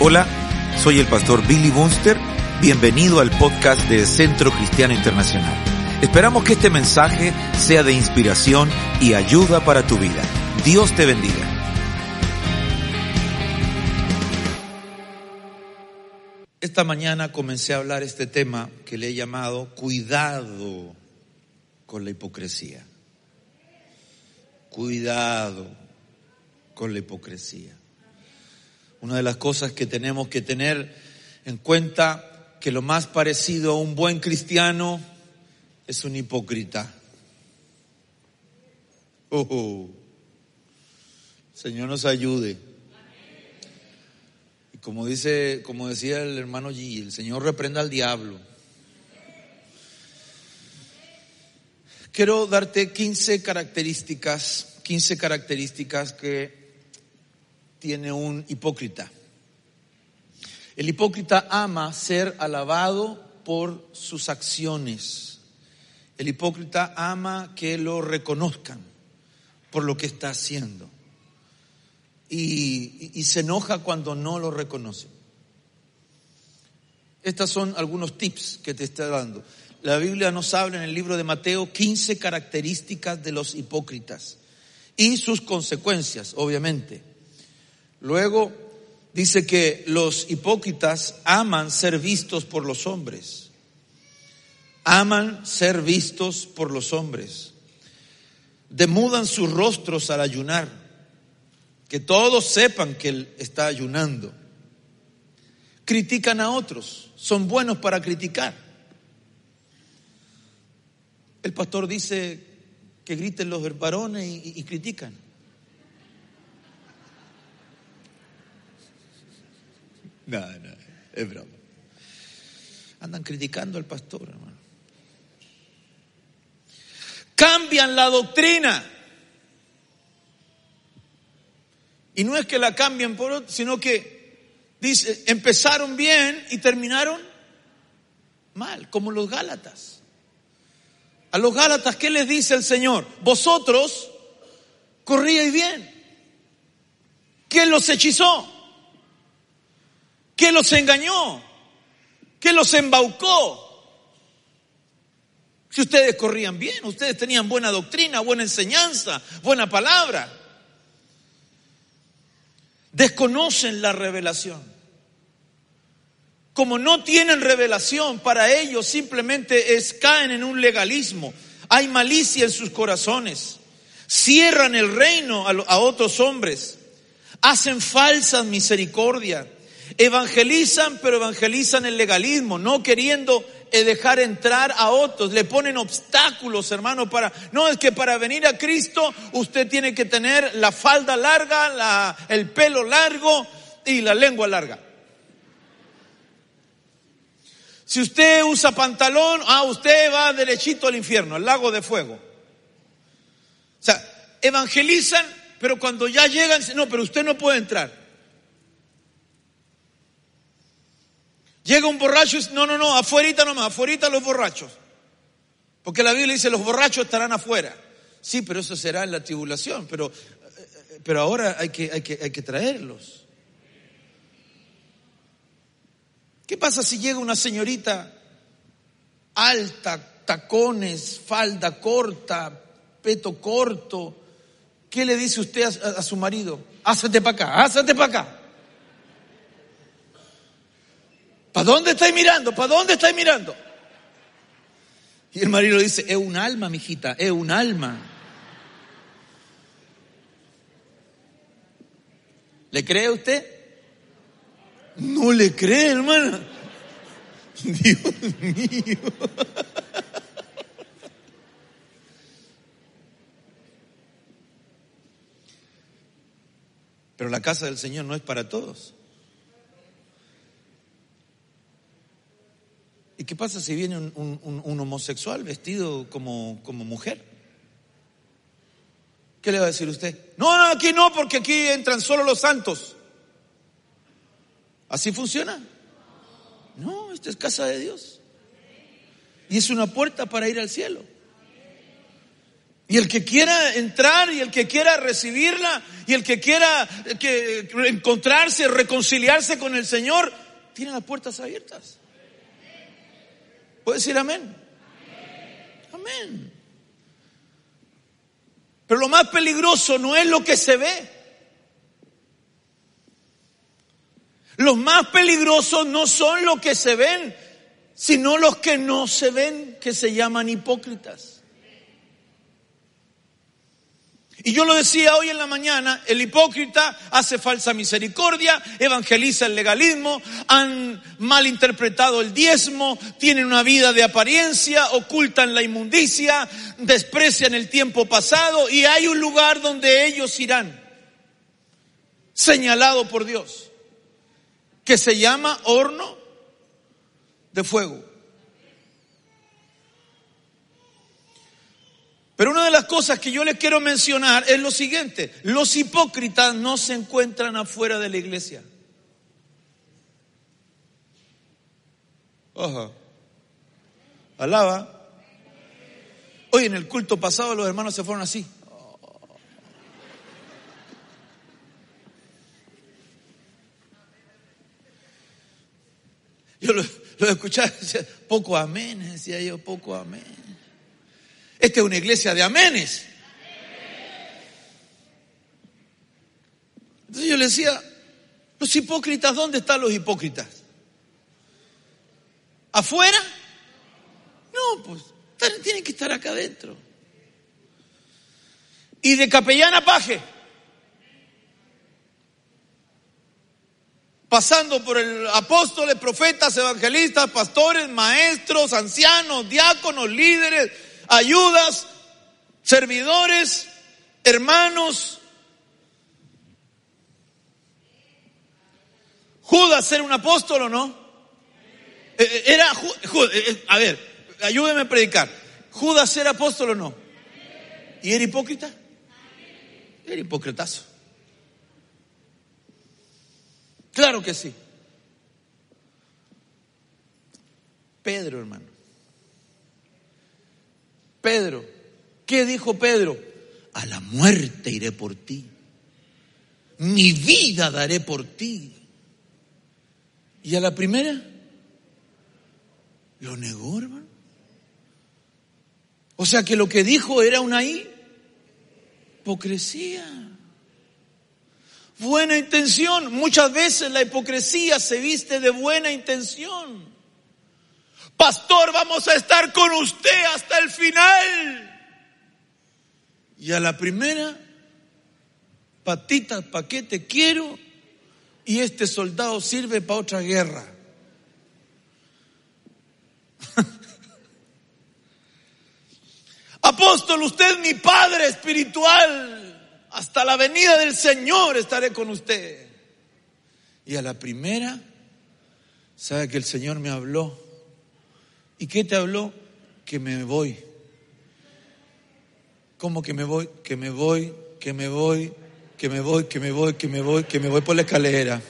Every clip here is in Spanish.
Hola, soy el pastor Billy Bunster. Bienvenido al podcast de Centro Cristiano Internacional. Esperamos que este mensaje sea de inspiración y ayuda para tu vida. Dios te bendiga. Esta mañana comencé a hablar este tema que le he llamado cuidado con la hipocresía. Cuidado con la hipocresía. Una de las cosas que tenemos que tener en cuenta que lo más parecido a un buen cristiano es un hipócrita. Oh, Señor nos ayude. Y como dice, como decía el hermano G, el Señor reprenda al diablo. Quiero darte 15 características, 15 características que tiene un hipócrita. El hipócrita ama ser alabado por sus acciones. El hipócrita ama que lo reconozcan por lo que está haciendo. Y, se enoja cuando no lo reconocen. Estos son algunos tips que te está dando. La Biblia nos habla en el libro de Mateo 15 características de los hipócritas y sus consecuencias, obviamente. Luego dice que los hipócritas aman ser vistos por los hombres. Aman ser vistos por los hombres. Demudan sus rostros al ayunar. Que todos sepan que él está ayunando. Critican a otros. Son buenos para criticar. El pastor dice que griten los varones y, y critican. No, no, es broma. Andan criticando al pastor, hermano. Cambian la doctrina. Y no es que la cambien por otro, sino que dice, empezaron bien y terminaron mal, como los Gálatas. A los Gálatas, ¿qué les dice el Señor? Vosotros corríais bien. ¿Quién los hechizó? ¿Qué los engañó? ¿Qué los embaucó? Si ustedes corrían bien, ustedes tenían buena doctrina, buena enseñanza, buena palabra. Desconocen la revelación. Como no tienen revelación, para ellos simplemente es caen en un legalismo. Hay malicia en sus corazones. Cierran el reino a, a otros hombres. Hacen falsas misericordias Evangelizan, pero evangelizan el legalismo, no queriendo eh, dejar entrar a otros. Le ponen obstáculos, hermano, para... No, es que para venir a Cristo usted tiene que tener la falda larga, la, el pelo largo y la lengua larga. Si usted usa pantalón, ah, usted va derechito al infierno, al lago de fuego. O sea, evangelizan, pero cuando ya llegan, no, pero usted no puede entrar. Llega un borracho y dice, no, no, no, afuerita nomás, afuerita los borrachos. Porque la Biblia dice, los borrachos estarán afuera. Sí, pero eso será en la tribulación, pero, eh, pero ahora hay que, hay, que, hay que traerlos. ¿Qué pasa si llega una señorita alta, tacones, falda corta, peto corto? ¿Qué le dice usted a, a su marido? Házate para acá, házate para acá. ¿Para dónde estáis mirando? ¿Para dónde estáis mirando? Y el marido dice, es un alma, mijita, es un alma. ¿Le cree usted? No le cree, hermana. Dios mío. Pero la casa del Señor no es para todos. ¿Y qué pasa si viene un, homosexual vestido como, como mujer? ¿Qué le va a decir usted? No, no, aquí no, porque aquí entran solo los santos. ¿Así funciona? No, esta es casa de Dios. Y es una puerta para ir al cielo. Y el que quiera entrar y el que quiera recibirla y el que quiera que, encontrarse, reconciliarse con el Señor, tiene las puertas abiertas. ¿Puede decir amén? Amén. Pero lo más peligroso no es lo que se ve. Los más peligrosos no son los que se ven, sino los que no se ven, que se llaman hipócritas. Y yo lo decía hoy en la mañana, el hipócrita hace falsa misericordia, evangeliza el legalismo, han malinterpretado el diezmo, tienen una vida de apariencia, ocultan la inmundicia, desprecian el tiempo pasado y hay un lugar donde ellos irán, señalado por Dios, que se llama horno de fuego. Pero una de las cosas que yo les quiero mencionar es lo siguiente. Los hipócritas no se encuentran afuera de la iglesia. Ojo. Alaba. Hoy en el culto pasado los hermanos se fueron así. Yo lo, lo escuchaba, decía, poco amén, decía yo, poco amén. Esta es una iglesia de amenes. Entonces yo le decía, los hipócritas, ¿dónde están los hipócritas? ¿Afuera? No, pues tienen que estar acá adentro. Y de capellán a paje. Pasando por el apóstoles, profetas, evangelistas, pastores, maestros, ancianos, diáconos, líderes, ayudas, servidores, hermanos. Judas era un apóstol o no? Eh, eh, era, eh, a ver, ayúdeme a predicar. ¿Judas era apóstol o no? ¿Y era hipócrita? Era hipócritazo. Claro que sí. Pedro, hermano. Pedro. ¿Qué dijo Pedro? A la muerte iré por ti. Mi vida daré por ti. Y a la primera lo negó, hermano. O sea que lo que dijo era una hipocresía. Buena intención. Muchas veces la hipocresía se viste de buena intención. Pastor, vamos a estar con usted hasta el final. Y a la primera, patitas, ¿para qué te quiero? Y este soldado sirve para otra guerra. Apóstol, usted es mi Padre espiritual. Hasta la venida del Señor estaré con usted. Y a la primera, sabe que el Señor me habló ¿Y qué te habló? Que me voy. ¿Cómo que me voy? Que me voy, que me voy, que me voy, que me voy, que me voy, que me voy por la escalera.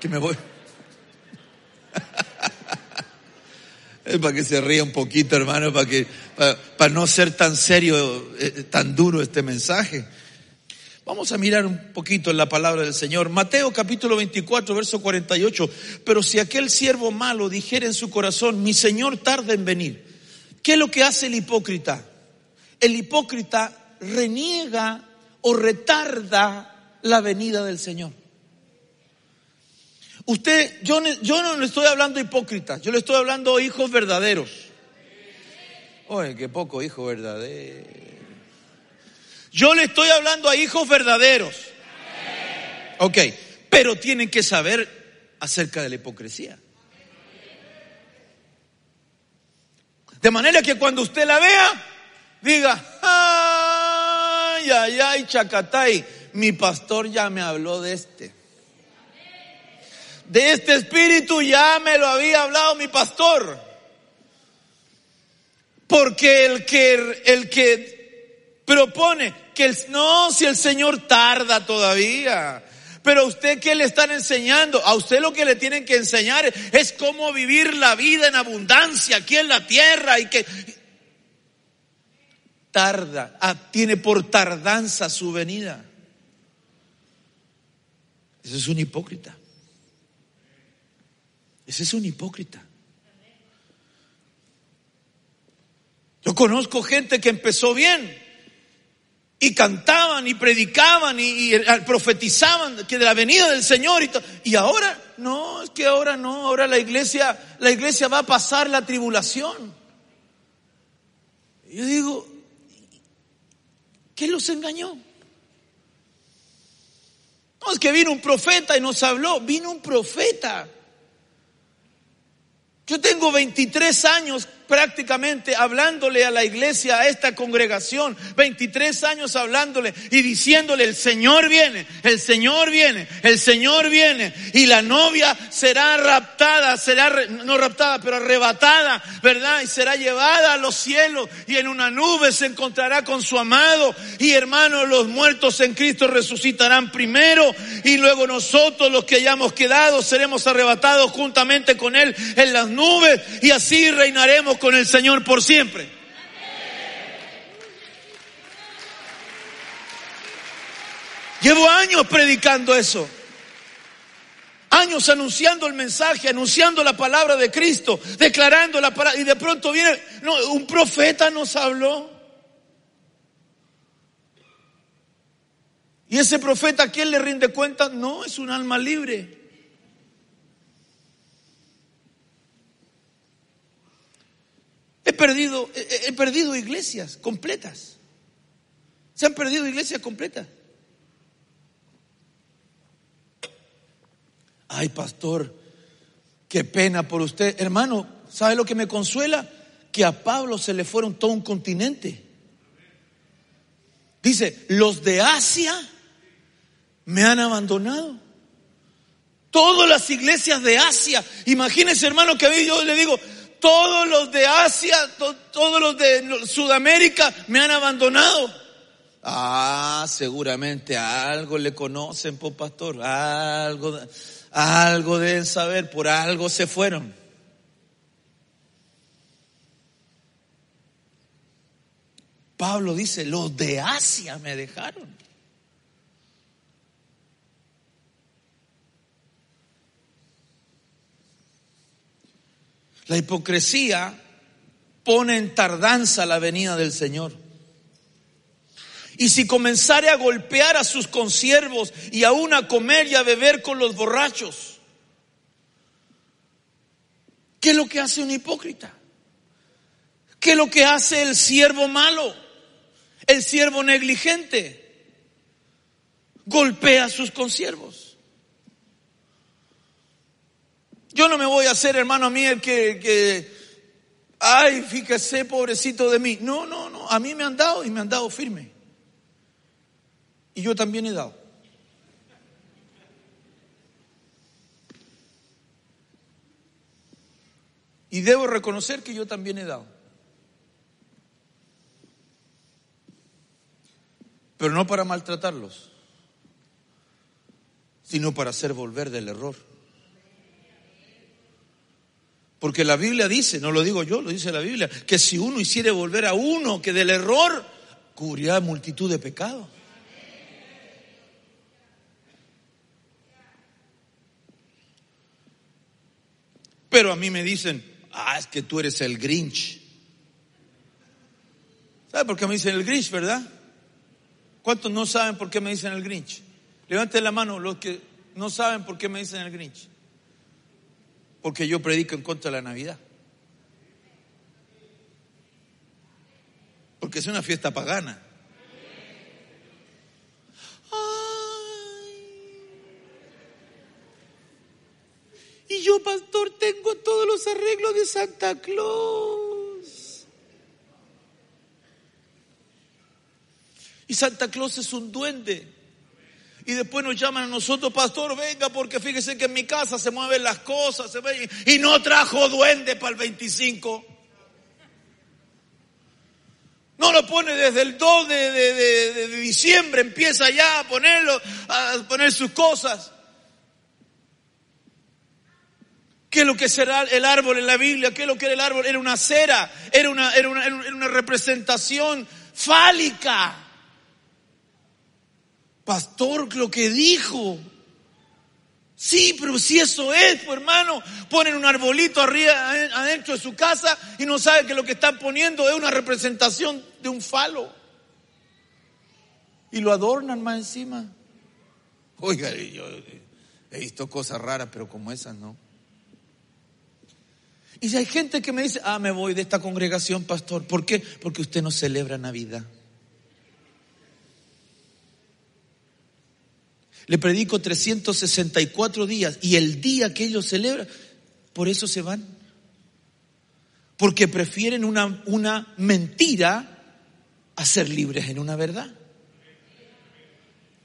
Que me voy. es para que se ría un poquito, hermano, para que para, no ser tan serio, eh, tan duro este mensaje. Vamos a mirar un poquito en la palabra del Señor. Mateo capítulo 24, verso 48. Pero si aquel siervo malo dijera en su corazón, mi Señor tarda en venir. ¿Qué es lo que hace el hipócrita? El hipócrita reniega o retarda la venida del Señor. Usted, yo, yo no le estoy hablando hipócritas, yo le estoy hablando hijos verdaderos. Oye, qué poco hijo verdadero. Yo le estoy hablando a hijos verdaderos. Ok, pero tienen que saber acerca de la hipocresía. De manera que cuando usted la vea, diga, ay, ay, ay, chacatay, mi pastor ya me habló de este. De este espíritu ya me lo había hablado mi pastor. Porque el que, el que propone que el, no, si el Señor tarda todavía. Pero a usted qué le están enseñando? A usted lo que le tienen que enseñar es cómo vivir la vida en abundancia aquí en la tierra y que tarda, ah, tiene por tardanza su venida. Ese es un hipócrita. Ese es un hipócrita. Yo conozco gente que empezó bien y cantaban y predicaban y, profetizaban que de la venida del Señor y, y ahora no, es que ahora no, ahora la iglesia, la iglesia va a pasar la tribulación. Yo digo, ¿qué los engañó? No es que vino un profeta y nos habló, vino un profeta. Yo tengo 23 años prácticamente hablándole a la iglesia, a esta congregación, 23 años hablándole y diciéndole, el Señor viene, el Señor viene, el Señor viene, y la novia será raptada, será, no raptada, pero arrebatada, ¿verdad? Y será llevada a los cielos y en una nube se encontrará con su amado, y hermanos, los muertos en Cristo resucitarán primero, y luego nosotros los que hayamos quedado seremos arrebatados juntamente con Él en las nubes, y así reinaremos con el Señor por siempre. Llevo años predicando eso. Años anunciando el mensaje, anunciando la palabra de Cristo, declarando la palabra. Y de pronto viene, un profeta nos habló. Y ese profeta, ¿a quién le rinde cuenta? No, es un alma libre. He perdido, he, perdido iglesias completas. Se han perdido iglesias completas. Ay, pastor, qué pena por usted. Hermano, ¿sabe lo que me consuela? Que a Pablo se le fueron todo un continente. Dice, los de Asia me han abandonado. Todas las iglesias de Asia. Imagínense, hermano, que yo le digo, todos los de Asia, todos los de Sudamérica me han abandonado. Ah, seguramente algo le conocen, por pastor, algo, algo deben saber, por algo se fueron. Pablo dice, los de Asia me dejaron. La hipocresía pone en tardanza la venida del Señor. Y si comenzare a golpear a sus consiervos y aún a comer y a beber con los borrachos, ¿qué es lo que hace un hipócrita? ¿Qué es lo que hace el siervo malo? El siervo negligente. Golpea a sus consiervos. Yo no me voy a hacer, hermano, a mí el que, que, ay, fíjese, pobrecito de mí. No, no, no, a mí me han dado y me han dado firme. Y yo también he dado. Y debo reconocer que yo también he dado. Pero no para maltratarlos, sino para hacer volver del error. Porque la Biblia dice, no lo digo yo, lo dice la Biblia, que si uno hiciere volver a uno que del error, cubrirá multitud de pecados. Pero a mí me dicen, ah, es que tú eres el Grinch. ¿Sabe por qué me dicen el Grinch, verdad? ¿Cuántos no saben por qué me dicen el Grinch? Levanten la mano los que no saben por qué me dicen el Grinch porque yo predico en contra de la Navidad. Porque es una fiesta pagana. Y yo, pastor, tengo todos los arreglos de Santa Claus. Y Santa Claus es un duende. Y después nos llaman a nosotros, pastor, venga, porque fíjese que en mi casa se mueven las cosas, se ven, y no trajo duende para el 25. No lo pone desde el 2 de, diciembre, empieza ya a ponerlo, a poner sus cosas. ¿Qué es lo que será el árbol en la Biblia? ¿Qué es lo que era el árbol? Era una cera, era una, era una, era una representación fálica. Pastor, lo que dijo. Sí, pero si eso es, pues hermano, ponen un arbolito arriba, adentro de su casa y no sabe que lo que están poniendo es una representación de un falo. Y lo adornan más encima. Oiga, yo he visto cosas raras, pero como esas no. Y si hay gente que me dice, ah, me voy de esta congregación, pastor. ¿Por qué? Porque usted no celebra Navidad. Le predico 364 días y el día que ellos celebran, por eso se van. Porque prefieren una, una mentira a ser libres en una verdad.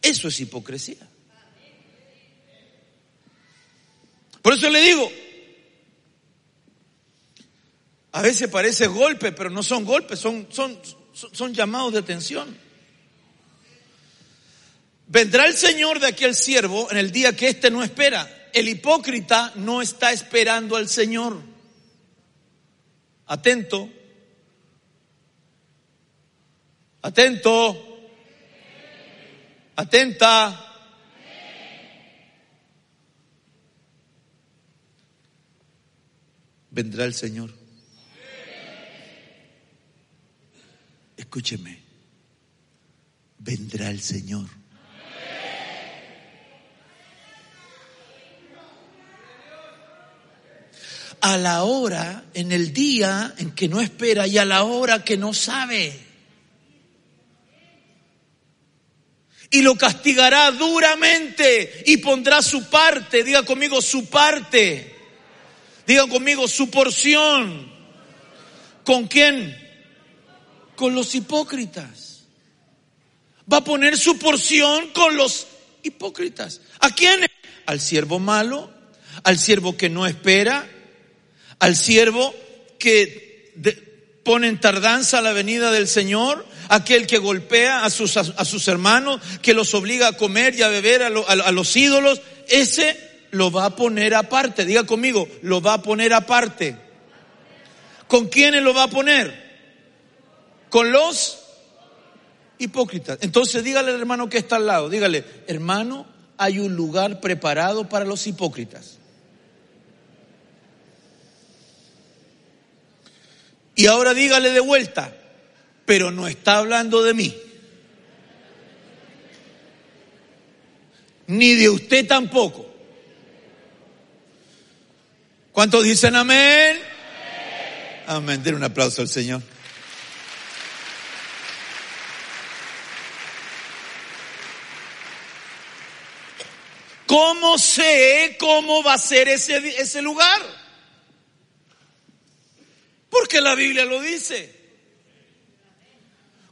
Eso es hipocresía. Por eso le digo, a veces parece golpe, pero no son golpes, son, son, son llamados de atención. Vendrá el Señor de aquel siervo en el día que éste no espera. El hipócrita no está esperando al Señor. Atento. Atento. Atenta. Vendrá el Señor. Escúcheme. Vendrá el Señor. A la hora, en el día en que no espera y a la hora que no sabe. Y lo castigará duramente y pondrá su parte, diga conmigo su parte, diga conmigo su porción. ¿Con quién? Con los hipócritas. Va a poner su porción con los hipócritas. ¿A quién? Al siervo malo, al siervo que no espera, al siervo que pone en tardanza la venida del Señor, aquel que golpea a sus, a, sus hermanos, que los obliga a comer y a beber a, a los ídolos, ese lo va a poner aparte. Diga conmigo, lo va a poner aparte. ¿Con quiénes lo va a poner? Con los hipócritas. Entonces dígale al hermano que está al lado, dígale, hermano, hay un lugar preparado para los hipócritas. Y ahora dígale de vuelta, pero no está hablando de mí. Ni de usted tampoco. ¿Cuántos dicen amén? Amén. Den un aplauso al Señor. ¿Cómo sé cómo va a ser ese, ese lugar? Porque la Biblia lo dice.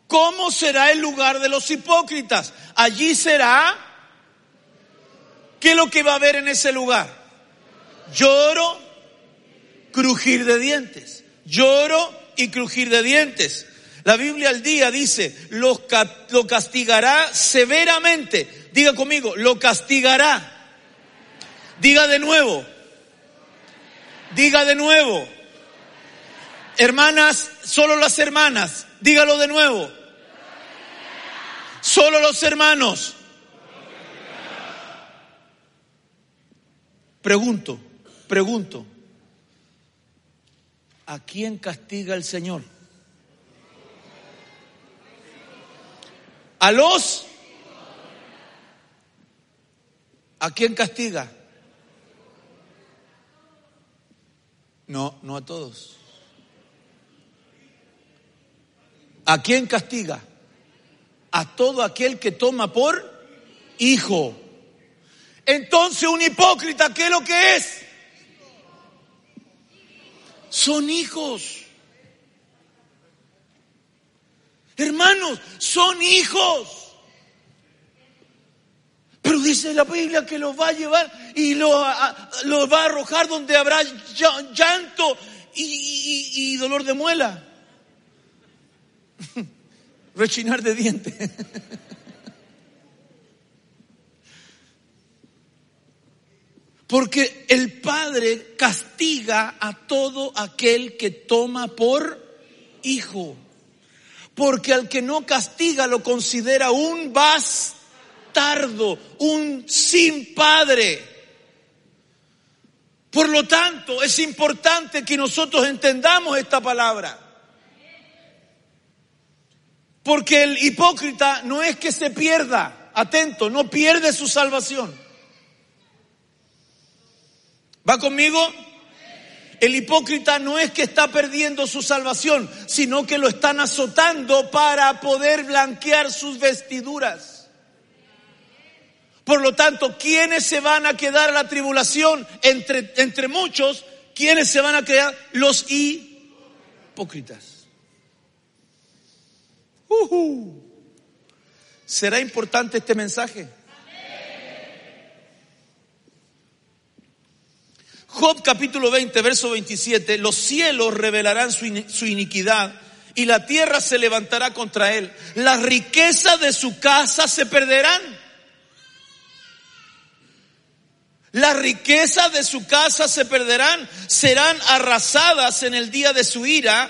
¿Cómo será el lugar de los hipócritas? Allí será. ¿Qué es lo que va a haber en ese lugar? Lloro, crujir de dientes. Lloro y crujir de dientes. La Biblia al día dice, lo, lo castigará severamente. Diga conmigo, lo castigará. Diga de nuevo. Diga de nuevo. Hermanas, solo las hermanas. Dígalo de nuevo. Solo los hermanos. Pregunto, pregunto. ¿A quién castiga el Señor? A los... ¿A quién castiga? No, no a todos. ¿A quién castiga? A todo aquel que toma por hijo. Entonces un hipócrita, ¿qué es lo que es? Son hijos. Hermanos, son hijos. Pero dice la Biblia que los va a llevar y los lo va a arrojar donde habrá llanto y, dolor de muela. Rechinar de dientes. Porque el Padre castiga a todo aquel que toma por hijo. Porque al que no castiga lo considera un bastardo, un sin padre. Por lo tanto, es importante que nosotros entendamos esta palabra. Porque el hipócrita no es que se pierda, atento, no pierde su salvación. ¿Va conmigo? El hipócrita no es que está perdiendo su salvación, sino que lo están azotando para poder blanquear sus vestiduras. Por lo tanto, ¿quiénes se van a quedar a la tribulación? Entre, entre muchos, ¿quiénes se van a quedar? Los hipócritas. ¿Será importante este mensaje? Job capítulo 20, verso 27, los cielos revelarán su, iniquidad y la tierra se levantará contra él. Las riquezas de su casa se perderán. Las riquezas de su casa se perderán, serán arrasadas en el día de su ira.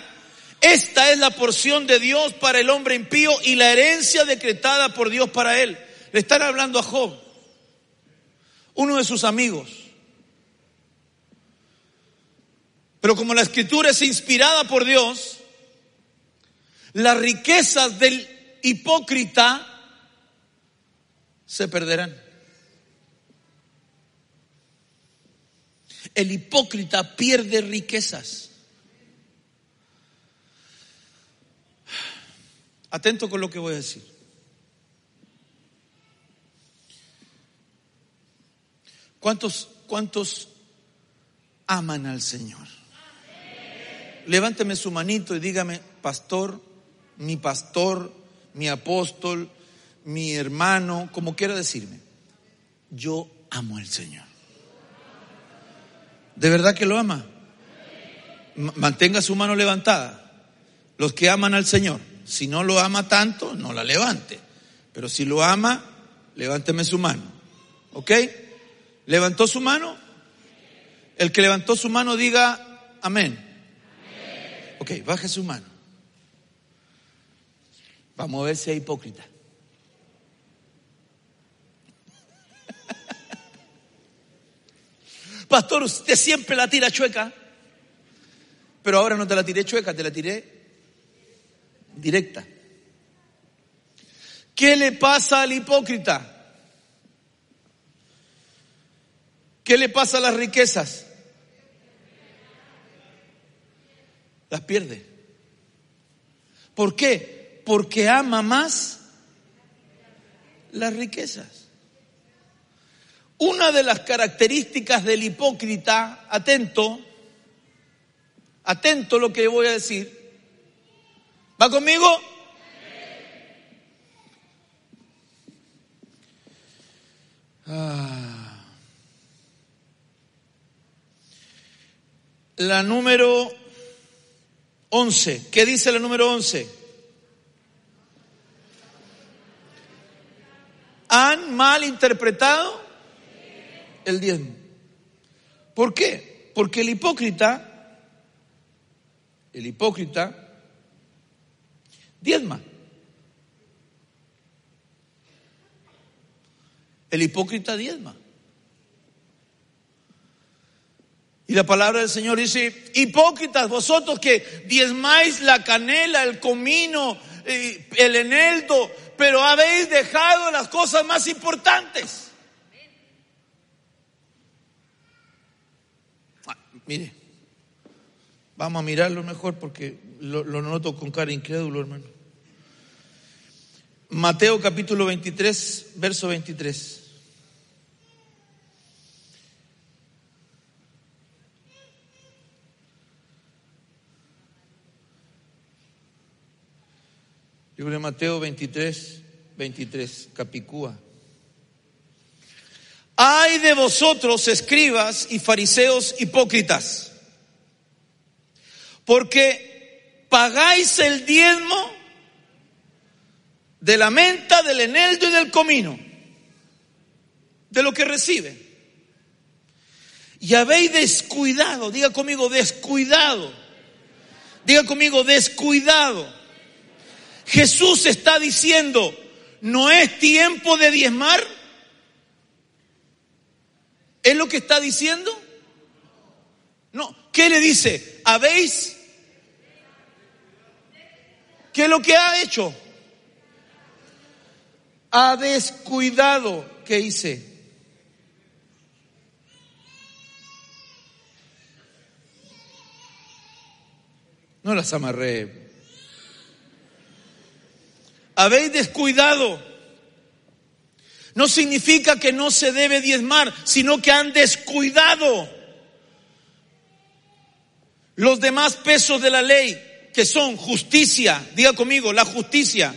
Esta es la porción de Dios para el hombre impío y la herencia decretada por Dios para él. Le están hablando a Job, uno de sus amigos. Pero como la escritura es inspirada por Dios, las riquezas del hipócrita se perderán. El hipócrita pierde riquezas. Atento con lo que voy a decir. ¿Cuántos, cuántos aman al Señor? levánteme su manito y dígame, pastor, mi pastor, mi apóstol, mi hermano, como quiera decirme, yo amo al Señor. ¿De verdad que lo ama? Mantenga su mano levantada. Los que aman al Señor, si no lo ama tanto, no la levante. Pero si lo ama, levánteme su mano. ¿Ok? ¿Levantó su mano? El que levantó su mano diga amén. Ok, baje su mano. Vamos a ver si es hipócrita. Pastor, usted siempre la tira chueca. Pero ahora no te la tiré chueca, te la tiré directa. ¿Qué le pasa al hipócrita? ¿Qué le pasa a las riquezas? las pierde. ¿Por qué? Porque ama más las riquezas. Una de las características del hipócrita, atento, atento lo que voy a decir. ¿Va conmigo? Ah. La número 11. ¿Qué dice la número 11? Han mal interpretado el diezmo. ¿Por qué? Porque el hipócrita, el hipócrita, diezma. El hipócrita diezma. Y la palabra del Señor dice, hipócritas vosotros que diezmáis la canela, el comino, eh, el eneldo, pero habéis dejado las cosas más importantes. Ah, mire, vamos a mirarlo mejor porque lo, lo noto con cara incrédulo, hermano. Mateo capítulo 23, verso 23. Libro de Mateo 23, 23, Capicúa. Ay de vosotros, escribas y fariseos hipócritas, porque pagáis el diezmo de la menta, del eneldo y del comino, de lo que recibe. Y habéis descuidado, diga conmigo, descuidado, diga conmigo, descuidado. Jesús está diciendo, no es tiempo de diezmar. ¿Es lo que está diciendo? No. ¿Qué le dice? ¿Habéis? ¿Qué es lo que ha hecho? Ha descuidado. ¿Qué hice? No las amarré. Habéis descuidado no significa que no se debe diezmar, sino que han descuidado los demás pesos de la ley, que son justicia, diga conmigo, la justicia,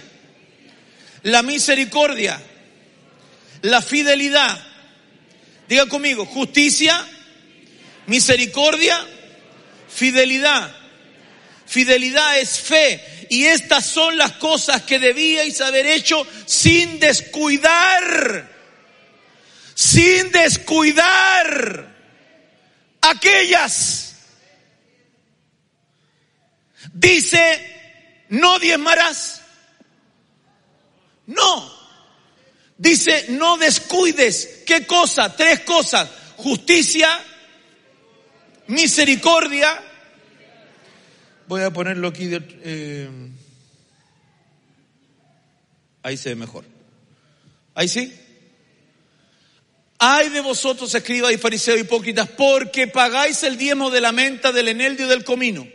la misericordia, la fidelidad. Diga conmigo, justicia, misericordia, fidelidad. Fidelidad es fe y estas son las cosas que debíais haber hecho sin descuidar, sin descuidar aquellas. Dice, no diezmarás. No. Dice, no descuides. ¿Qué cosa? Tres cosas. Justicia, misericordia Voy a ponerlo aquí. Eh, ahí se ve mejor. Ahí sí. Ay de vosotros, escribas y fariseos hipócritas, porque pagáis el diezmo de la menta, del eneldio y del comino.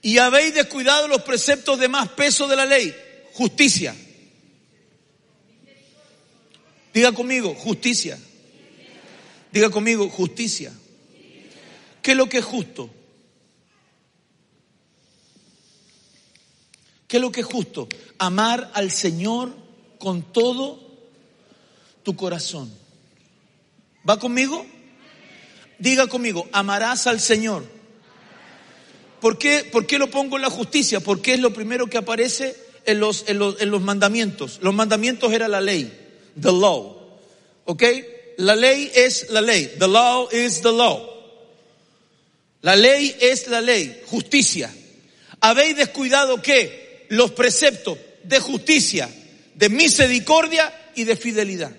Y habéis descuidado los preceptos de más peso de la ley. Justicia. Diga conmigo, justicia. Diga conmigo, justicia. ¿Qué es lo que es justo? ¿Qué es lo que es justo? Amar al Señor con todo tu corazón. ¿Va conmigo? Diga conmigo, amarás al Señor. ¿Por qué, ¿Por qué lo pongo en la justicia? Porque es lo primero que aparece en los, en los, en los mandamientos. Los mandamientos era la ley, the law. ¿Ok? La ley es la ley. The law is the law. La ley es la ley, justicia. ¿Habéis descuidado qué? los preceptos de justicia, de misericordia y de fidelidad.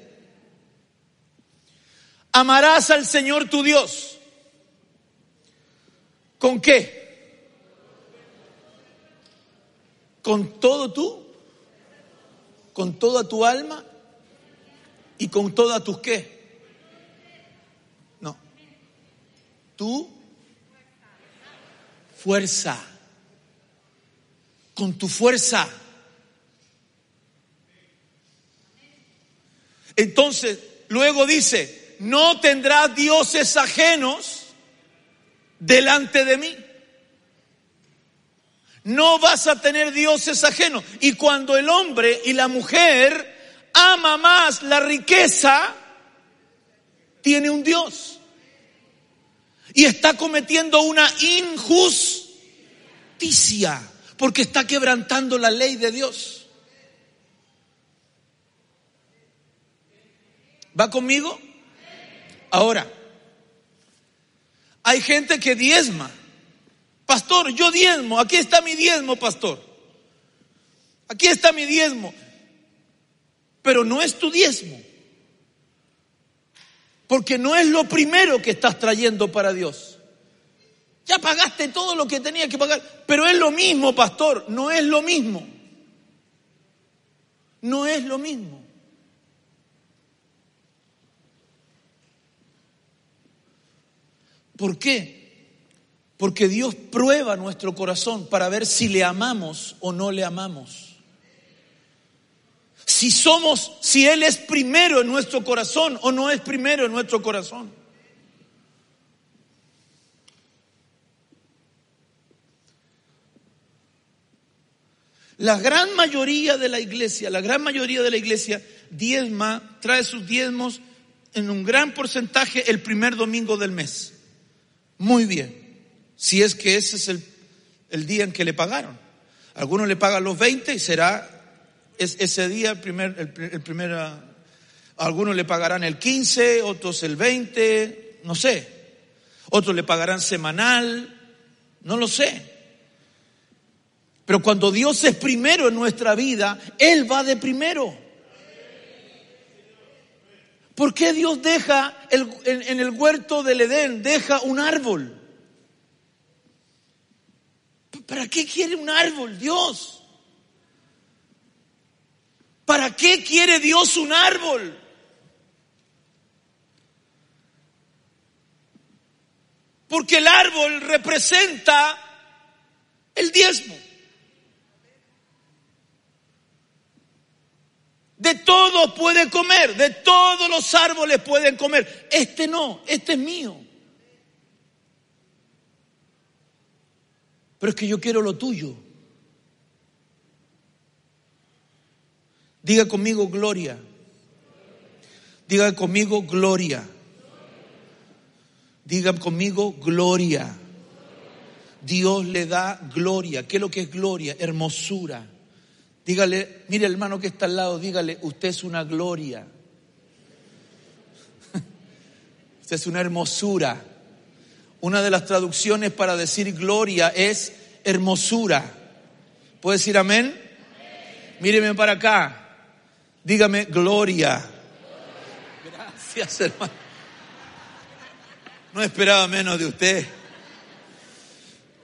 Amarás al Señor tu Dios. ¿Con qué? Con todo tú, con toda tu alma y con toda tus qué. No. Tu fuerza con tu fuerza. Entonces, luego dice, no tendrás dioses ajenos delante de mí. No vas a tener dioses ajenos. Y cuando el hombre y la mujer ama más la riqueza, tiene un Dios. Y está cometiendo una injusticia porque está quebrantando la ley de Dios. ¿Va conmigo? Ahora, hay gente que diezma. Pastor, yo diezmo. Aquí está mi diezmo, pastor. Aquí está mi diezmo. Pero no es tu diezmo. Porque no es lo primero que estás trayendo para Dios. Ya pagaste todo lo que tenía que pagar. Pero es lo mismo, pastor. No es lo mismo. No es lo mismo. ¿Por qué? Porque Dios prueba nuestro corazón para ver si le amamos o no le amamos. Si somos, si Él es primero en nuestro corazón o no es primero en nuestro corazón. La gran mayoría de la iglesia, la gran mayoría de la iglesia diezma, trae sus diezmos en un gran porcentaje el primer domingo del mes. Muy bien. Si es que ese es el, día en que le pagaron. Algunos le pagan los 20 y será ese día el primer, el, ah, algunos le pagarán el 15, otros el 20, no sé. Otros le pagarán semanal, no lo sé. Pero cuando Dios es primero en nuestra vida, Él va de primero. ¿Por qué Dios deja en, el huerto del Edén, deja un árbol? ¿Para qué quiere un árbol Dios? ¿Para qué quiere Dios un árbol? Porque el árbol representa el diezmo. De todo puede comer, de todos los árboles pueden comer. Este no, este es mío. Pero es que yo quiero lo tuyo. Diga conmigo gloria. Diga conmigo gloria. Diga conmigo gloria. Dios le da gloria. ¿Qué es lo que es gloria? Hermosura Dígale, mire hermano que está al lado, dígale, usted es una gloria. usted es una hermosura. Una de las traducciones para decir gloria es hermosura. ¿Puede decir amén? Míreme para acá. Dígame gloria. Gracias, hermano. No esperaba menos de usted.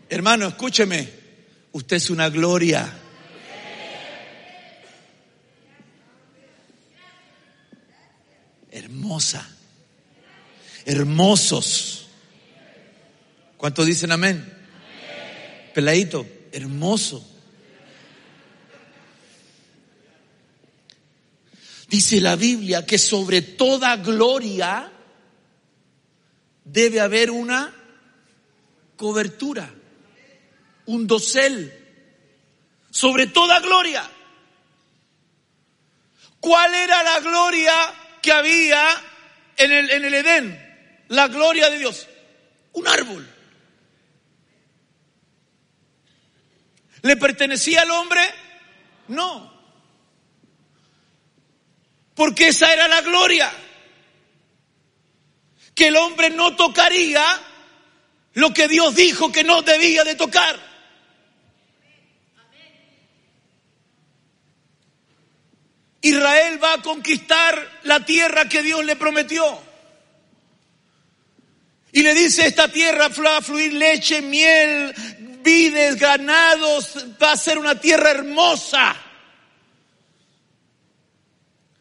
Hermano, escúcheme. Usted es una gloria. hermosa, hermosos. ¿Cuántos dicen amén? Peladito, hermoso. Dice la Biblia que sobre toda gloria debe haber una cobertura, un dosel, sobre toda gloria. ¿Cuál era la gloria que había en el, en el Edén, la gloria de Dios, un árbol. ¿Le pertenecía al hombre? No. Porque esa era la gloria. Que el hombre no tocaría lo que Dios dijo que no debía de tocar. Israel va a conquistar la tierra que Dios le prometió. Y le dice, esta tierra va a fluir leche, miel, vides, ganados, va a ser una tierra hermosa.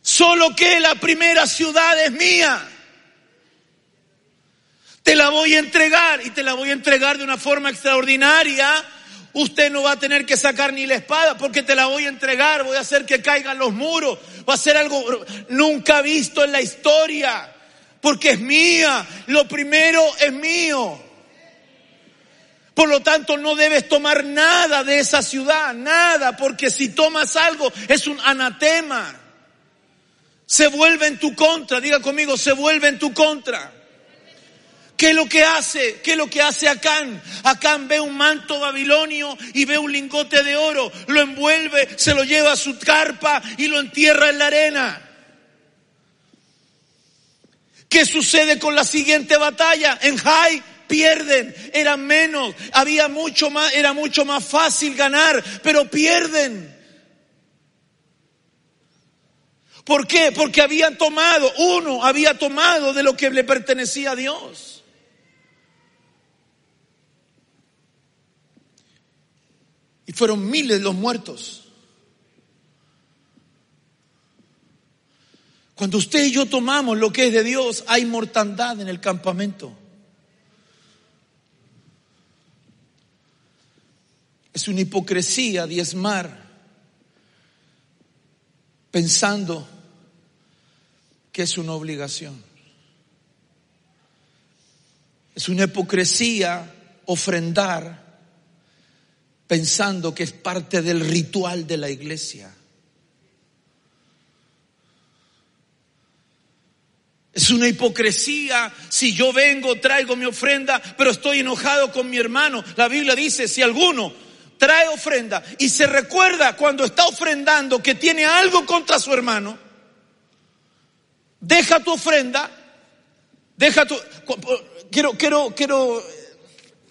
Solo que la primera ciudad es mía. Te la voy a entregar y te la voy a entregar de una forma extraordinaria Usted no va a tener que sacar ni la espada porque te la voy a entregar, voy a hacer que caigan los muros, va a ser algo nunca visto en la historia, porque es mía, lo primero es mío. Por lo tanto, no debes tomar nada de esa ciudad, nada, porque si tomas algo es un anatema. Se vuelve en tu contra, diga conmigo, se vuelve en tu contra. ¿Qué es lo que hace? ¿Qué es lo que hace Acán? Acán ve un manto babilonio y ve un lingote de oro, lo envuelve, se lo lleva a su carpa y lo entierra en la arena. ¿Qué sucede con la siguiente batalla? En Jai pierden, eran menos, había mucho más, era mucho más fácil ganar, pero pierden. ¿Por qué? Porque habían tomado, uno había tomado de lo que le pertenecía a Dios. Y fueron miles los muertos. Cuando usted y yo tomamos lo que es de Dios, hay mortandad en el campamento. Es una hipocresía diezmar pensando que es una obligación. Es una hipocresía ofrendar pensando que es parte del ritual de la iglesia. Es una hipocresía si yo vengo, traigo mi ofrenda, pero estoy enojado con mi hermano. La Biblia dice, si alguno trae ofrenda y se recuerda cuando está ofrendando que tiene algo contra su hermano, deja tu ofrenda, deja tu... Quiero, quiero, quiero,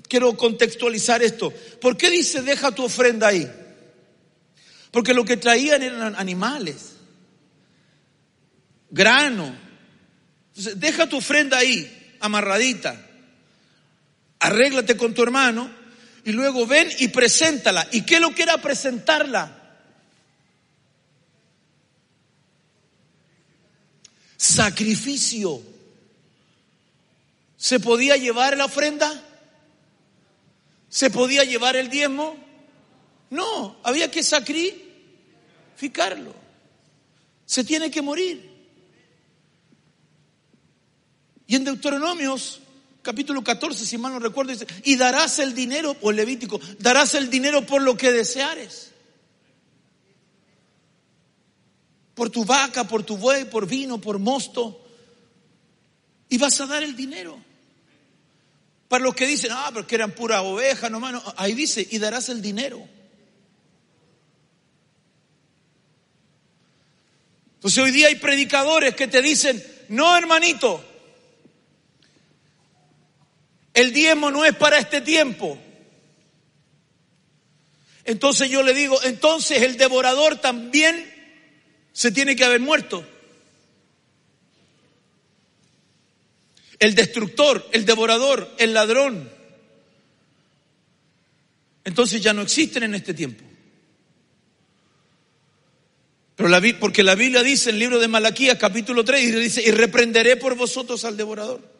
quiero contextualizar esto. ¿Por qué dice deja tu ofrenda ahí? Porque lo que traían eran animales, grano. Entonces, deja tu ofrenda ahí, amarradita. Arréglate con tu hermano y luego ven y preséntala. ¿Y qué lo que era presentarla? Sacrificio. ¿Se podía llevar la ofrenda? ¿Se podía llevar el diezmo? No, había que sacrificarlo. Se tiene que morir. Y en Deuteronomios, capítulo 14, si mal no recuerdo, dice, y darás el dinero, o Levítico, darás el dinero por lo que deseares. Por tu vaca, por tu buey, por vino, por mosto. Y vas a dar el dinero. Para los que dicen, ah, pero que eran pura oveja, no, mano. Ahí dice, y darás el dinero. Entonces hoy día hay predicadores que te dicen, no hermanito, el diezmo no es para este tiempo. Entonces yo le digo, entonces el devorador también se tiene que haber muerto. El destructor, el devorador, el ladrón. Entonces ya no existen en este tiempo. porque la Biblia dice en el libro de Malaquías capítulo 3, y dice, y reprenderé por vosotros al devorador.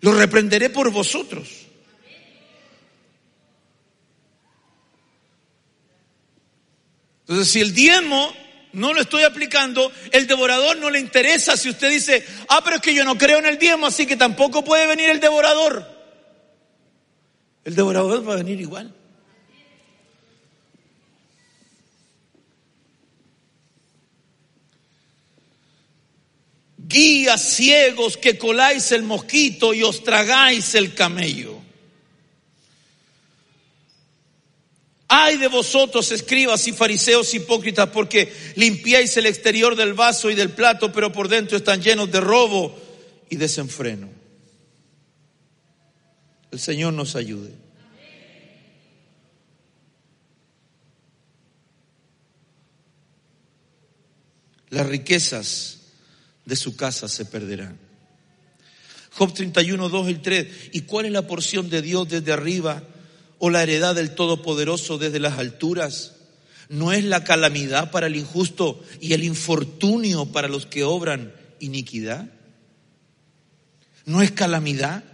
Lo reprenderé por vosotros. Entonces, si el diezmo no lo estoy aplicando, el devorador no le interesa si usted dice, ah, pero es que yo no creo en el diezmo, así que tampoco puede venir el devorador. El devorador va a venir igual. Guías ciegos que coláis el mosquito y os tragáis el camello. Ay de vosotros, escribas y fariseos hipócritas, porque limpiáis el exterior del vaso y del plato, pero por dentro están llenos de robo y desenfreno. El Señor nos ayude. Las riquezas de su casa se perderán. Job 31, 2 y 3. ¿Y cuál es la porción de Dios desde arriba o la heredad del Todopoderoso desde las alturas? ¿No es la calamidad para el injusto y el infortunio para los que obran iniquidad? ¿No es calamidad?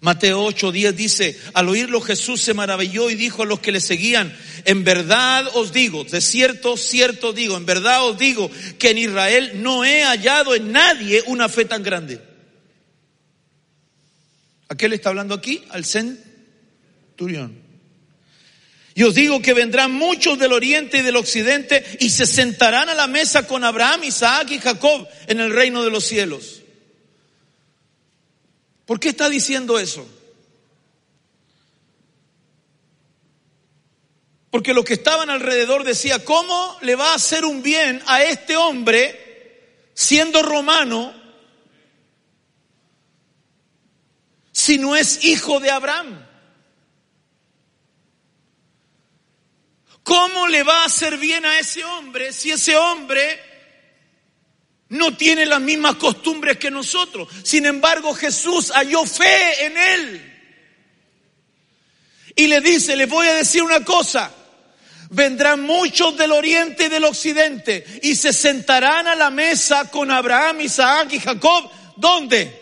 Mateo 8, 10 dice, al oírlo Jesús se maravilló y dijo a los que le seguían, en verdad os digo, de cierto, cierto digo, en verdad os digo que en Israel no he hallado en nadie una fe tan grande. ¿A qué le está hablando aquí? Al centurión. Y os digo que vendrán muchos del oriente y del occidente y se sentarán a la mesa con Abraham, Isaac y Jacob en el reino de los cielos. ¿Por qué está diciendo eso? Porque los que estaban alrededor decía, ¿cómo le va a hacer un bien a este hombre siendo romano si no es hijo de Abraham? ¿Cómo le va a hacer bien a ese hombre si ese hombre no tiene las mismas costumbres que nosotros. Sin embargo, Jesús halló fe en él. Y le dice, le voy a decir una cosa, vendrán muchos del oriente y del occidente y se sentarán a la mesa con Abraham, Isaac y Jacob. ¿Dónde?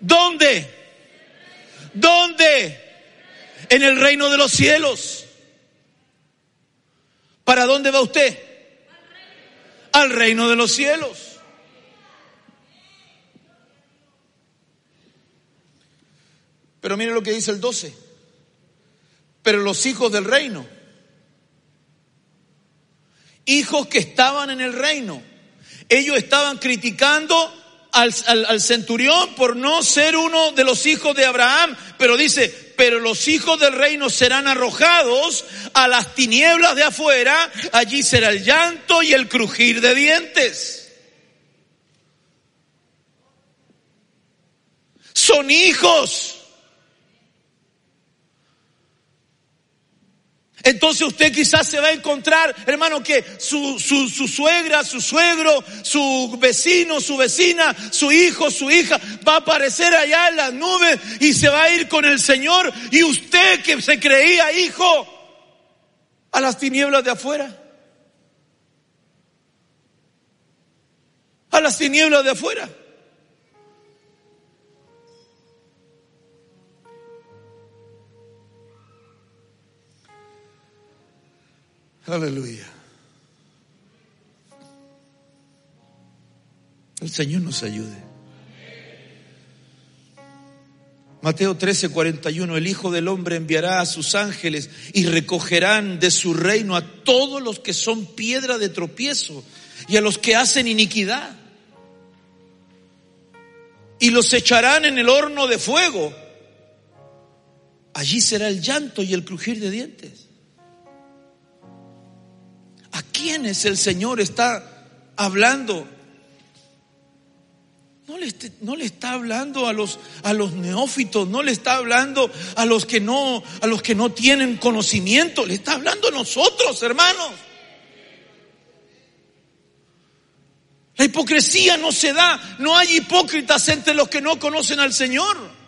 ¿Dónde? ¿Dónde? En el reino de los cielos. ¿Para dónde va usted? Al reino de los cielos. Pero mire lo que dice el 12. Pero los hijos del reino, hijos que estaban en el reino, Ellos estaban criticando al, centurión por no ser uno de los hijos de Abraham, pero dice, pero los hijos del reino serán arrojados a las tinieblas de afuera, allí será el llanto y el crujir de dientes. Son hijos. Entonces usted quizás se va a encontrar, hermano, que su, su, su, suegra, su suegro, su vecino, su vecina, su hijo, su hija, va a aparecer allá en las nubes y se va a ir con el Señor. Y usted que se creía hijo, a las tinieblas de afuera. A las tinieblas de afuera. Aleluya. El Señor nos ayude. Mateo 13, 41, el Hijo del Hombre enviará a sus ángeles y recogerán de su reino a todos los que son piedra de tropiezo y a los que hacen iniquidad. Y los echarán en el horno de fuego. Allí será el llanto y el crujir de dientes. ¿A quiénes el Señor está hablando? No le, no le, está hablando a los, a los neófitos, no le está hablando a los que no, a los que no tienen conocimiento, le está hablando a nosotros, hermanos. La hipocresía no se da, no hay hipócritas entre los que no conocen al Señor.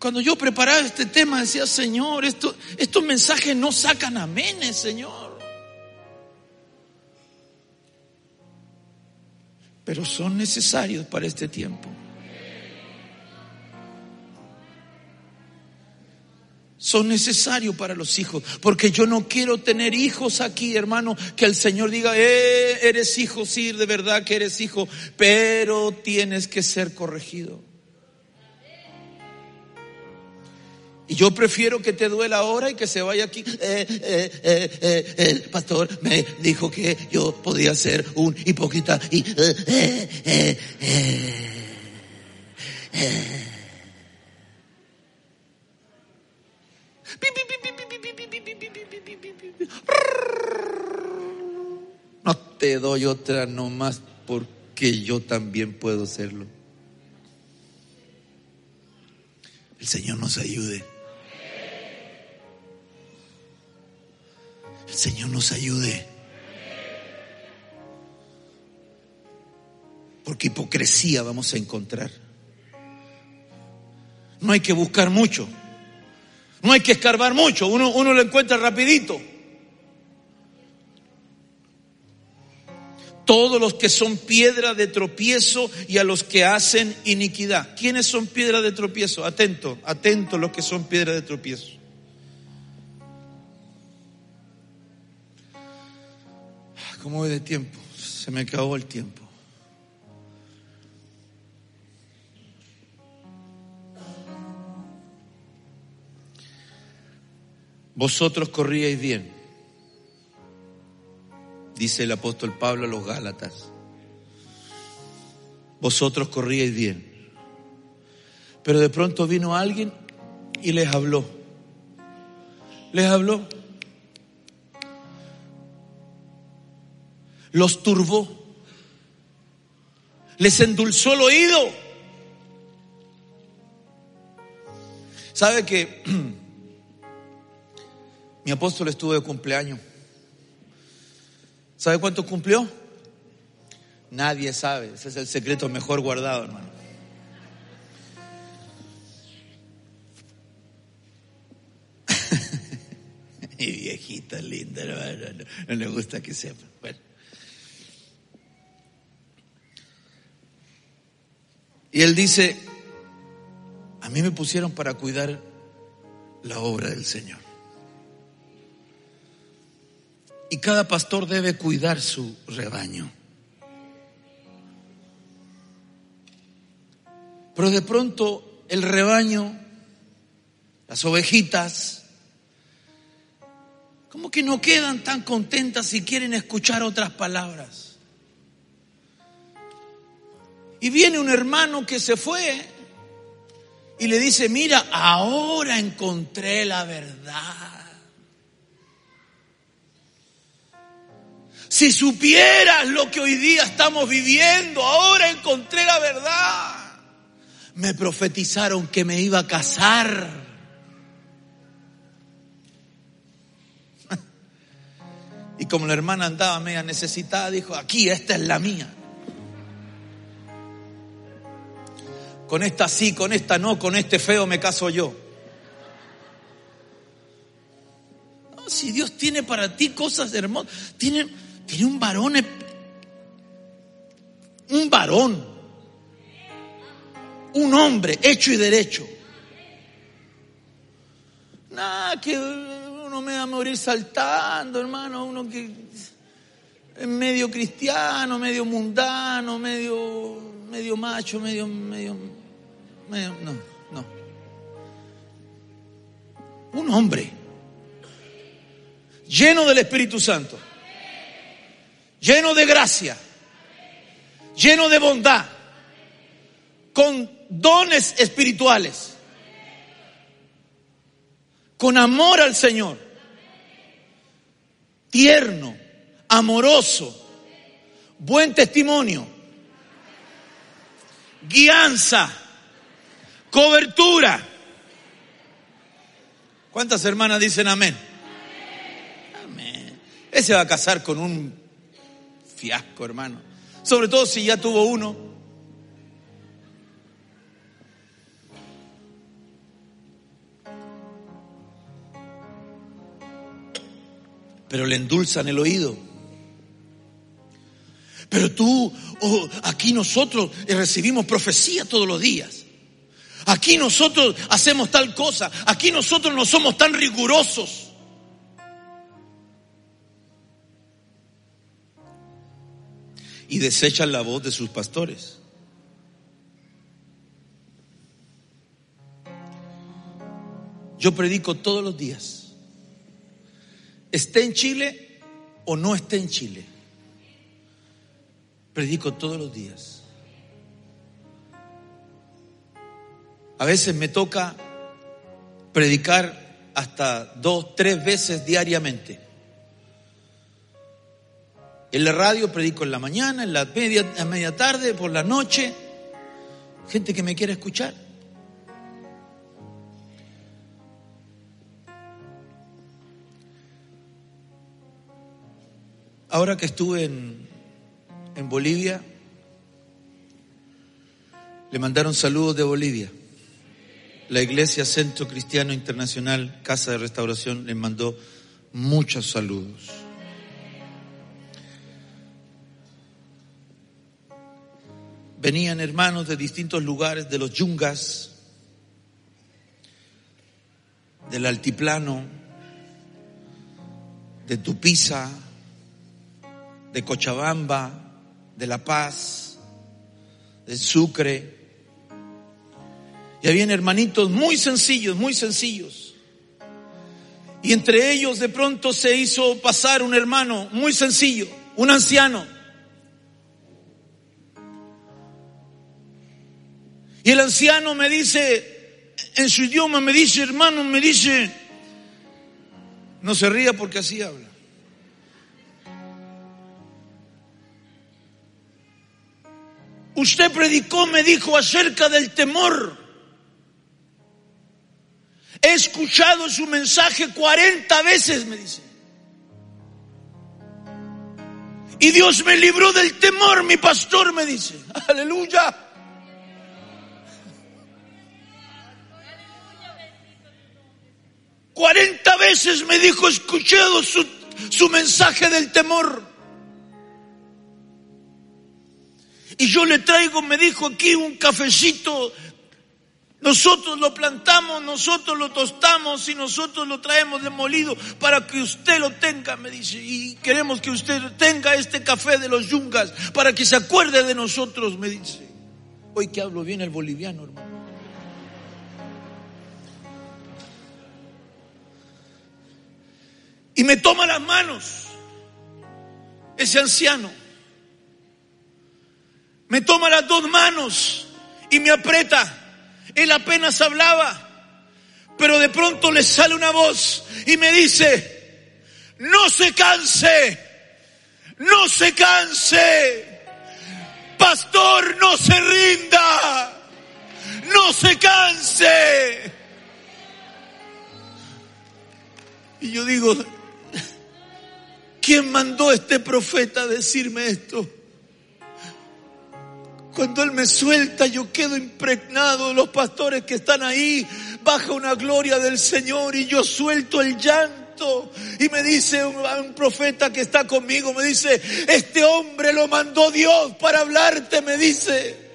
Cuando yo preparaba este tema decía, Señor, esto, estos mensajes no sacan amenes, Señor. Pero son necesarios para este tiempo. son necesarios para los hijos. Porque yo no quiero tener hijos aquí, hermano, que el Señor diga, eh, eres hijo, sí, de verdad que eres hijo, pero tienes que ser corregido. Y yo prefiero que te duela ahora y que se vaya aquí. Eh, eh, eh, el pastor me dijo que yo podía ser un hipócrita. No te doy otra nomás porque yo también puedo serlo. El Señor nos ayude. Señor nos ayude. Porque hipocresía vamos a encontrar. No hay que buscar mucho. No hay que escarbar mucho. Uno, uno lo encuentra rapidito. Todos los que son piedra de tropiezo y a los que hacen iniquidad. ¿Quiénes son piedra de tropiezo? Atento, atento los que son piedra de tropiezo. ¿Cómo voy de tiempo? Se me acabó el tiempo. Vosotros corríais bien, dice el apóstol Pablo a los Gálatas. Vosotros corríais bien. Pero de pronto vino alguien y les habló. Les habló los turbó, les endulzó el oído. ¿Sabe que mi apóstol estuvo de cumpleaños? ¿Sabe cuánto cumplió? Nadie sabe, ese es el secreto mejor guardado, hermano. Mi viejita linda, hermano, no le gusta que sepa. Bueno. Y él dice, a mí me pusieron para cuidar la obra del Señor. Y cada pastor debe cuidar su rebaño. Pero de pronto el rebaño, las ovejitas, como que no quedan tan contentas si quieren escuchar otras palabras. Y viene un hermano que se fue y le dice, mira, ahora encontré la verdad. Si supieras lo que hoy día estamos viviendo, ahora encontré la verdad. Me profetizaron que me iba a casar. Y como la hermana andaba media necesitada, dijo, aquí, esta es la mía. Con esta sí, con esta no, con este feo me caso yo. No, si Dios tiene para ti cosas hermosas, tiene, tiene un varón, un varón, un hombre hecho y derecho. Nada, que uno me va a morir saltando, hermano, uno que es medio cristiano, medio mundano, medio, medio macho, medio, medio, medio, no, no. Un hombre lleno del Espíritu Santo, lleno de gracia, lleno de bondad, con dones espirituales con amor al Señor, tierno, amoroso, buen testimonio, guianza, cobertura. ¿Cuántas hermanas dicen amén? Amén. Ese va a casar con un fiasco, hermano. Sobre todo si ya tuvo uno. pero le endulzan el oído. Pero tú, oh, aquí nosotros recibimos profecía todos los días. Aquí nosotros hacemos tal cosa. Aquí nosotros no somos tan rigurosos. Y desechan la voz de sus pastores. Yo predico todos los días esté en Chile o no esté en Chile. Predico todos los días. A veces me toca predicar hasta dos, tres veces diariamente. En la radio predico en la mañana, en la media, media tarde, por la noche. Gente que me quiere escuchar. Ahora que estuve en, en Bolivia, le mandaron saludos de Bolivia. La Iglesia Centro Cristiano Internacional, Casa de Restauración, les mandó muchos saludos. Venían hermanos de distintos lugares, de los yungas, del altiplano, de Tupiza, de Cochabamba, de La Paz, de Sucre. Y habían hermanitos muy sencillos, muy sencillos. Y entre ellos de pronto se hizo pasar un hermano muy sencillo, un anciano. Y el anciano me dice, en su idioma me dice, hermano, me dice, no se ría porque así habla. Usted predicó, me dijo, acerca del temor. He escuchado su mensaje 40 veces, me dice. Y Dios me libró del temor, mi pastor me dice. Aleluya. Cuarenta veces me dijo, escuchado su, su mensaje del temor. Y yo le traigo, me dijo aquí, un cafecito. Nosotros lo plantamos, nosotros lo tostamos y nosotros lo traemos demolido para que usted lo tenga, me dice. Y queremos que usted tenga este café de los yungas para que se acuerde de nosotros, me dice. Hoy que hablo bien el boliviano, hermano. Y me toma las manos ese anciano. Me toma las dos manos y me aprieta. Él apenas hablaba, pero de pronto le sale una voz y me dice, no se canse, no se canse, pastor, no se rinda, no se canse. Y yo digo, ¿quién mandó a este profeta a decirme esto? Cuando Él me suelta, yo quedo impregnado. Los pastores que están ahí, baja una gloria del Señor y yo suelto el llanto. Y me dice un, un, profeta que está conmigo, me dice, este hombre lo mandó Dios para hablarte, me dice.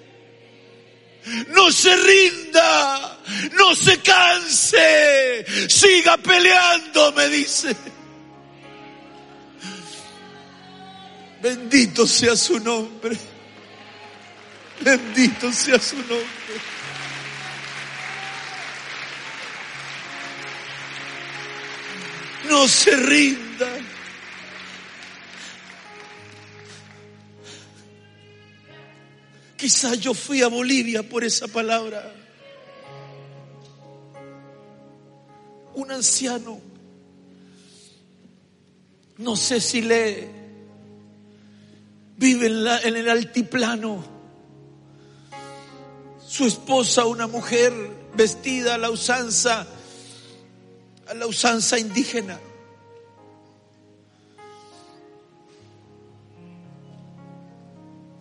No se rinda, no se canse, siga peleando, me dice. Bendito sea su nombre. Bendito sea su nombre. No se rinda. Quizás yo fui a Bolivia por esa palabra. Un anciano, no sé si lee, vive en, la, en el altiplano su esposa, una mujer vestida a la usanza, a la usanza indígena.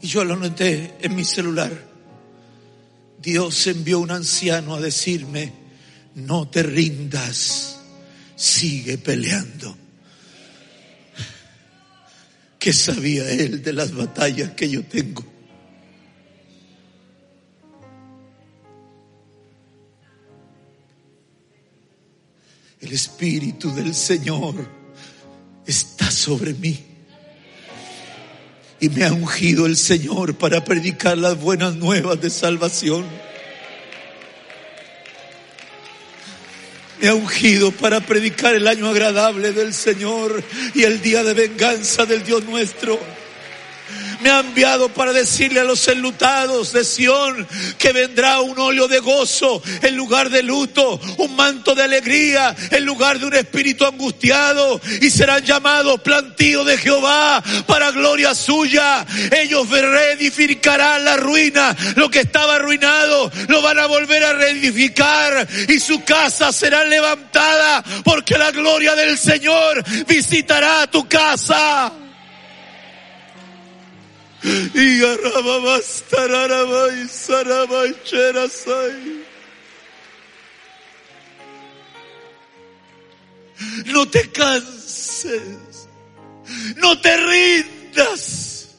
Y yo lo noté en mi celular. Dios envió un anciano a decirme, no te rindas, sigue peleando. ¿Qué sabía él de las batallas que yo tengo? El Espíritu del Señor está sobre mí. Y me ha ungido el Señor para predicar las buenas nuevas de salvación. Me ha ungido para predicar el año agradable del Señor y el día de venganza del Dios nuestro me ha enviado para decirle a los enlutados de Sión que vendrá un óleo de gozo en lugar de luto, un manto de alegría en lugar de un espíritu angustiado y serán llamados plantío de Jehová para gloria suya. Ellos reedificarán la ruina, lo que estaba arruinado, lo van a volver a reedificar y su casa será levantada porque la gloria del Señor visitará tu casa. Y No te canses. No te rindas.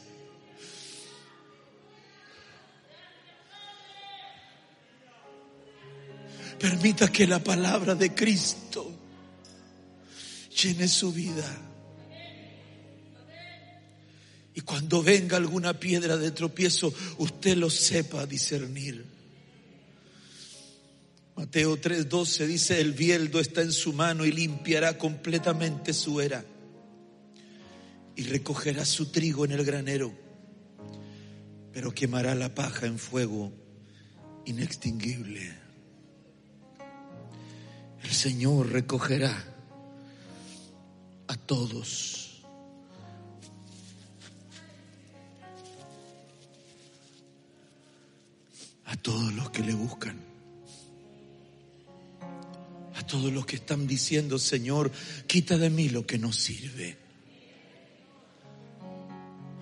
Permita que la palabra de Cristo llene su vida. Cuando venga alguna piedra de tropiezo, usted lo sepa discernir. Mateo 3:12 dice, el bieldo está en su mano y limpiará completamente su era y recogerá su trigo en el granero, pero quemará la paja en fuego inextinguible. El Señor recogerá a todos a todos los que le buscan, a todos los que están diciendo, Señor, quita de mí lo que no sirve.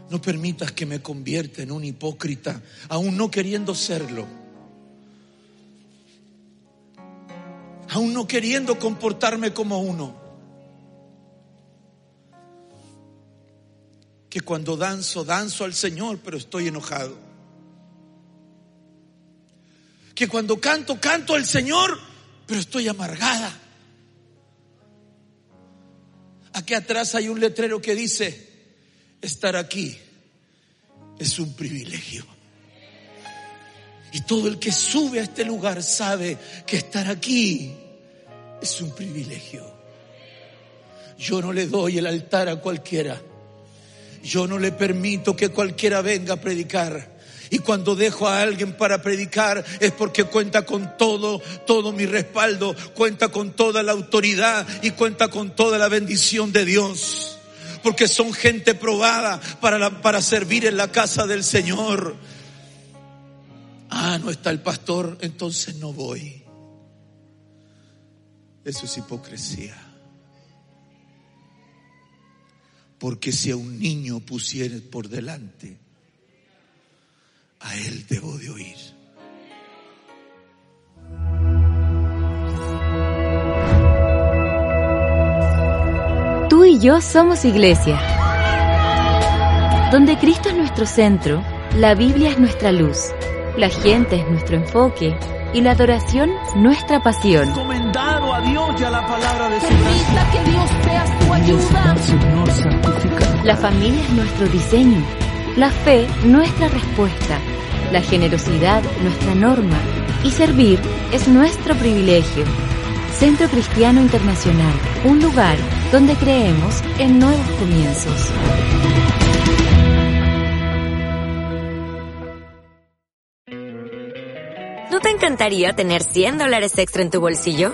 No permitas que me convierta en un hipócrita, aún no queriendo serlo. Aún no queriendo comportarme como uno. Que cuando danzo, danzo al Señor, pero estoy enojado que cuando canto, canto al Señor, pero estoy amargada. Aquí atrás hay un letrero que dice, estar aquí es un privilegio. Y todo el que sube a este lugar sabe que estar aquí es un privilegio. Yo no le doy el altar a cualquiera. Yo no le permito que cualquiera venga a predicar. Y cuando dejo a alguien para predicar es porque cuenta con todo, todo mi respaldo, cuenta con toda la autoridad y cuenta con toda la bendición de Dios. Porque son gente probada para, para servir en la casa del Señor. Ah, no está el pastor, entonces no voy. Eso es hipocresía. Porque si a un niño pusieres por delante, a él debo de oír. Tú y yo somos iglesia. Donde Cristo es nuestro centro, la Biblia es nuestra luz, la gente es nuestro enfoque y la adoración nuestra pasión. Encomendado a Dios y a la palabra de su Permita que Dios sea tu ayuda. Señor, santifica. La familia es nuestro diseño, la fe nuestra respuesta, la generosidad nuestra norma y servir es nuestro privilegio. Centro Cristiano Internacional, un lugar donde creemos en nuevos comienzos. ¿No te encantaría tener 100 dólares extra en tu bolsillo?